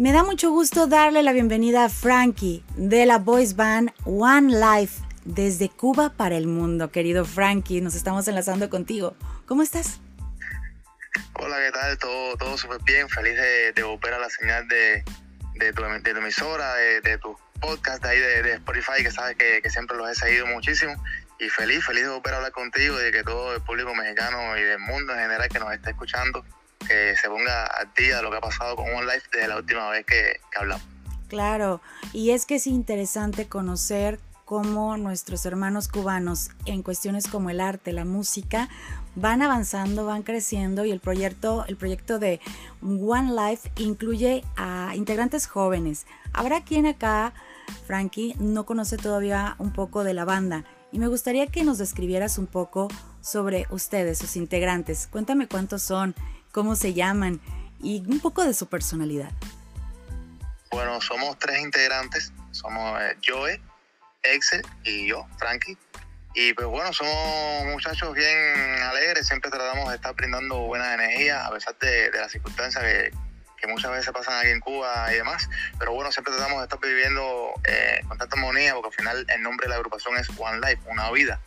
Me da mucho gusto darle la bienvenida a Frankie de la voice band One Life desde Cuba para el mundo. Querido Frankie, nos estamos enlazando contigo. ¿Cómo estás? Hola, ¿qué tal? Todo, todo súper bien. Feliz de, volver a la señal de, de, tu, emisora, de, tu podcast ahí de, Spotify, que sabes que, que, siempre los he seguido muchísimo. Y feliz, feliz de volver a hablar contigo y de que todo el público mexicano y del mundo en general que nos está escuchando, que se ponga al día de lo que ha pasado con One Life desde la última vez que, que hablamos. Claro, y es que es interesante conocer cómo nuestros hermanos cubanos en cuestiones como el arte, la música, van avanzando, van creciendo y el proyecto, el proyecto de One Life incluye a integrantes jóvenes. Habrá quien acá, Frankie, no conoce todavía un poco de la banda y me gustaría que nos describieras un poco sobre ustedes, sus integrantes. Cuéntame cuántos son, cómo se llaman y un poco de su personalidad. Bueno, somos tres integrantes. Somos eh, Joe, Excel y yo, Frankie. Y pues bueno, somos muchachos bien alegres, siempre tratamos de estar brindando buena energía a pesar de, las circunstancias que, que, muchas veces pasan aquí en Cuba y demás. Pero bueno, siempre tratamos de estar viviendo eh, con tanta armonía porque al final el nombre de la agrupación es One Life, una vida.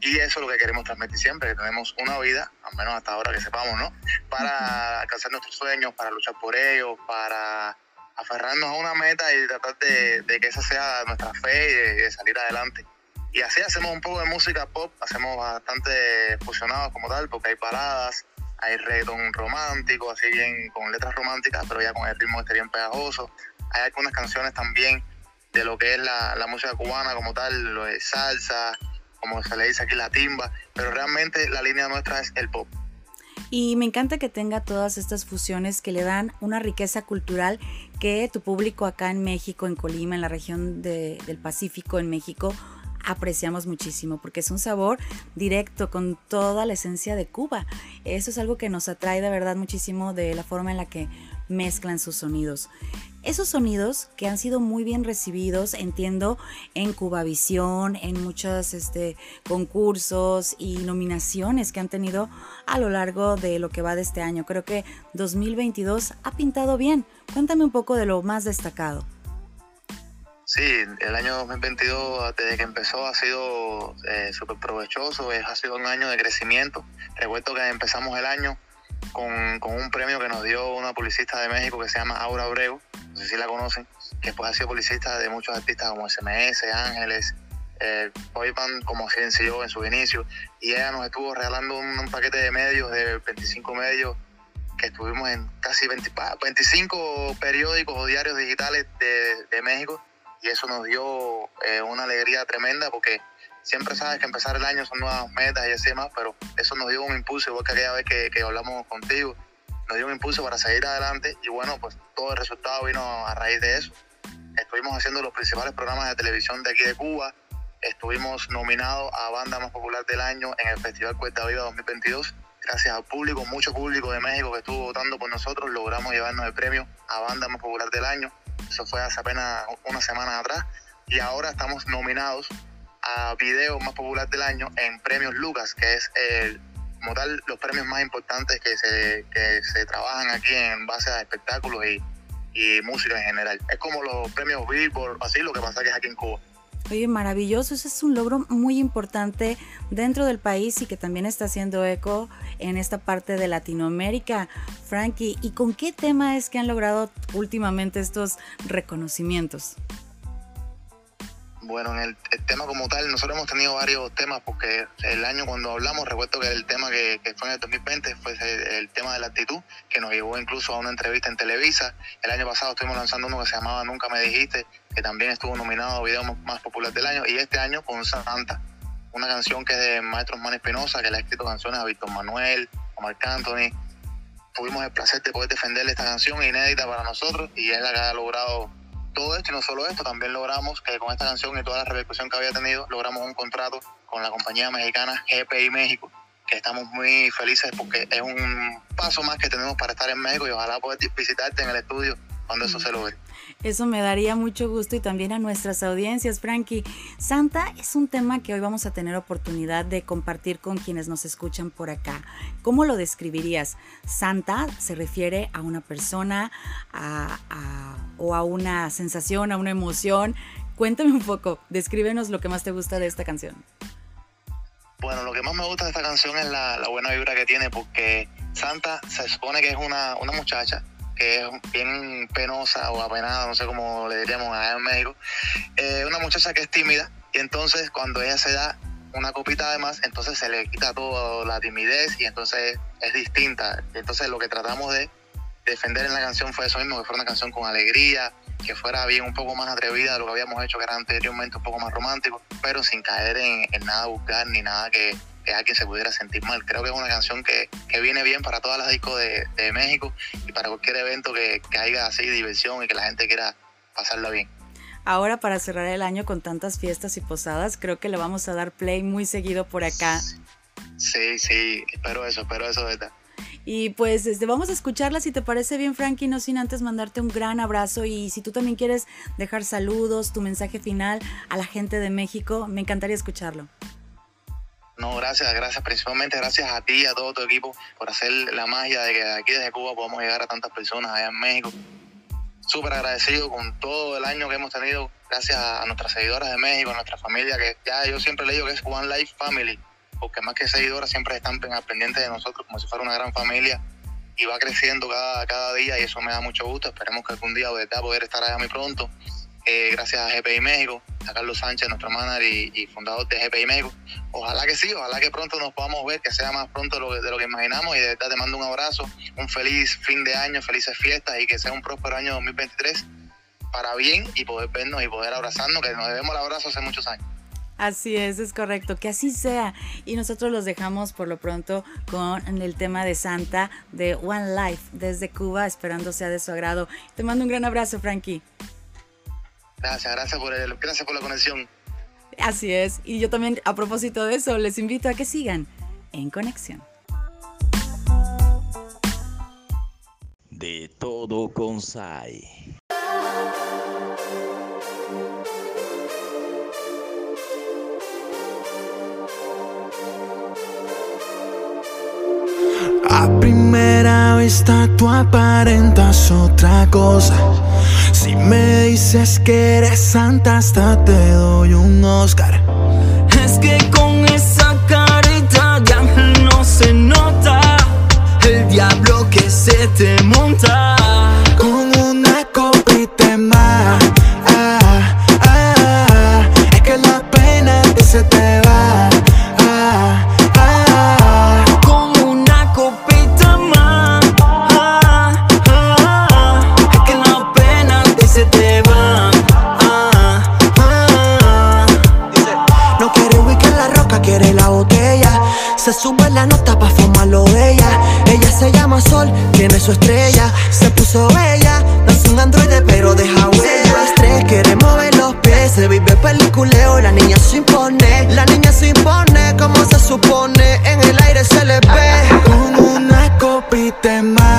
Y eso es lo que queremos transmitir siempre, que tenemos una vida, al menos hasta ahora que sepamos, ¿no? Para alcanzar nuestros sueños, para luchar por ellos, para aferrarnos a una meta y tratar de, que esa sea nuestra fe y de, salir adelante. Y así hacemos un poco de música pop, hacemos bastante fusionados como tal, porque hay paradas, hay reggaeton romántico, así bien con letras románticas, pero ya con el ritmo este bien pegajoso. Hay algunas canciones también de lo que es la, la música cubana como tal, lo de salsa, como se le dice aquí la timba, pero realmente la línea nuestra es el pop. Y me encanta que tenga todas estas fusiones que le dan una riqueza cultural que tu público acá en México, en Colima, en la región del Pacífico, en México, apreciamos muchísimo porque es un sabor directo con toda la esencia de Cuba. Eso es algo que nos atrae de verdad muchísimo de la forma en la que mezclan sus sonidos. Esos sonidos que han sido muy bien recibidos, entiendo, en Cubavisión, en muchos este, concursos y nominaciones que han tenido a lo largo de lo que va de este año. Creo que 2022 ha pintado bien. Cuéntame un poco de lo más destacado. Sí, el año 2022, desde que empezó, ha sido eh, súper provechoso, ha sido un año de crecimiento. Recuerdo que empezamos el año con, un premio que nos dio una publicista de México que se llama Aura Abreu, no sé si la conocen, que después ha sido publicista de muchos artistas como SMS, Ángeles, eh, como yo en su inicio, y ella nos estuvo regalando un, paquete de medios, de 25 medios, que estuvimos en casi 25 periódicos o diarios digitales de, México, y eso nos dio eh, una alegría tremenda porque siempre sabes que empezar el año son nuevas metas y así más, pero eso nos dio un impulso, igual que aquella vez que, que hablamos contigo, nos dio un impulso para seguir adelante y bueno, pues todo el resultado vino a raíz de eso. Estuvimos haciendo los principales programas de televisión de aquí de Cuba, estuvimos nominados a Banda Más Popular del Año en el Festival Cuesta Viva 2022. Gracias al público, mucho público de México que estuvo votando por nosotros, logramos llevarnos el premio a Banda Más Popular del Año. Eso fue hace apenas unas semanas atrás. Y ahora estamos nominados a video más popular del año en premios Lucas, que es el, como tal los premios más importantes que se, que se trabajan aquí en base a espectáculos y, y música en general. Es como los premios Billboard, así lo que pasa que es aquí en Cuba. Oye, maravilloso, ese es un logro muy importante dentro del país y que también está haciendo eco en esta parte de Latinoamérica. Frankie, ¿y con qué tema es que han logrado últimamente estos reconocimientos? Bueno, en el, tema como tal, nosotros hemos tenido varios temas porque el año cuando hablamos, recuerdo que el tema que, fue en el 2020 fue el, tema de la actitud, que nos llevó incluso a una entrevista en Televisa. El año pasado estuvimos lanzando uno que se llamaba Nunca me dijiste, que también estuvo nominado a video más popular del año. Y este año con Santa, una canción que es de Maestro Man Espinosa, que le ha escrito canciones a Víctor Manuel, a Marc Anthony. Tuvimos el placer de poder defenderle esta canción inédita para nosotros y es la que ha logrado todo esto y no solo esto, también logramos que con esta canción y toda la repercusión que había tenido, logramos un contrato con la compañía mexicana GPI México, que estamos muy felices porque es un paso más que tenemos para estar en México y ojalá poder visitarte en el estudio cuando eso se logre. Eso me daría mucho gusto y también a nuestras audiencias, Frankie. Santa es un tema que hoy vamos a tener oportunidad de compartir con quienes nos escuchan por acá. ¿Cómo lo describirías? Santa se refiere a una persona o a una sensación, a una emoción. Cuéntame un poco, descríbenos lo que más te gusta de esta canción. Bueno, lo que más me gusta de esta canción es la, buena vibra que tiene porque Santa se supone que es una, una muchacha que es bien penosa o apenada, no sé cómo le diríamos allá en México, eh, una muchacha que es tímida y entonces cuando ella se da una copita de más, entonces se le quita toda la timidez y entonces es distinta. Entonces lo que tratamos de defender en la canción fue eso mismo, que fuera una canción con alegría, que fuera bien un poco más atrevida de lo que habíamos hecho, que era anteriormente un poco más romántico, pero sin caer en, en nada buscar ni nada que que alguien se pudiera sentir mal. Creo que es una canción que, viene bien para todas las discos de, México y para cualquier evento que, que haya así diversión y que la gente quiera pasarla bien. Ahora para cerrar el año con tantas fiestas y posadas, creo que le vamos a dar play muy seguido por acá. Sí, sí, espero eso, espero eso, verdad. Y pues este, vamos a escucharla si te parece bien, Frankie, no sin antes mandarte un gran abrazo y si tú también quieres dejar saludos, tu mensaje final a la gente de México, me encantaría escucharlo. No, gracias, gracias, principalmente gracias a ti y a todo tu equipo por hacer la magia de que aquí desde Cuba podamos llegar a tantas personas allá en México. Súper agradecido con todo el año que hemos tenido, gracias a nuestras seguidoras de México, a nuestra familia, que ya yo siempre le digo que es One Life Family, porque más que seguidoras siempre están pendientes de nosotros como si fuera una gran familia y va creciendo cada, cada día y eso me da mucho gusto. Esperemos que algún día de poder estar allá muy pronto eh, gracias a GPI México, a Carlos Sánchez, nuestro manager y, fundador de GPI México. Ojalá que sí, ojalá que pronto nos podamos ver, que sea más pronto de lo que imaginamos y de verdad te mando un abrazo, un feliz fin de año, felices fiestas y que sea un próspero año 2023 para bien y poder vernos y poder abrazarnos, que nos debemos el abrazo hace muchos años. Así es, es correcto, que así sea. Y nosotros los dejamos por lo pronto con el tema de Santa de One Life desde Cuba, esperando sea de su agrado. Te mando un gran abrazo, Frankie. Gracias, gracias por, el, gracias por la conexión. Así es. Y yo también, a propósito de eso, les invito a que sigan en conexión. De todo con Sai. A primera vista tú aparentas otra cosa si me dices que eres santa, hasta te doy un Oscar. Es que con esa carita de no se nota el diablo que se te monta. Se sube la nota pa' fumarlo ella. Ella se llama Sol, tiene su estrella. Se puso bella, no es un androide, pero deja huella. estrés, quiere mover los pies. Se vive peliculeo, la niña se impone. La niña se impone, como se supone. En el aire se le ve. Con una copita más.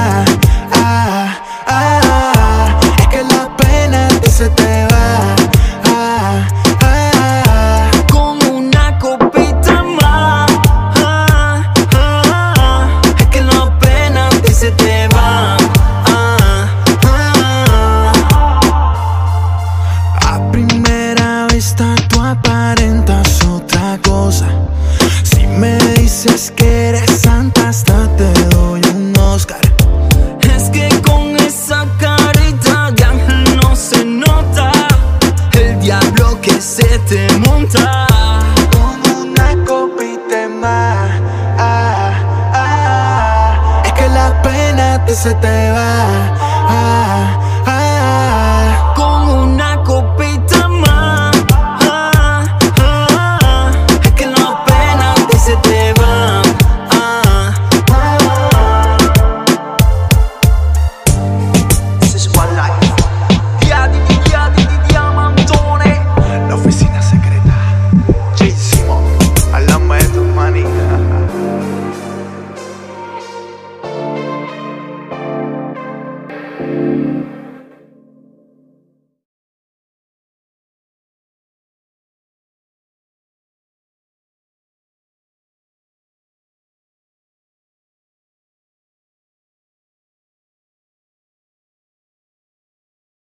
Se te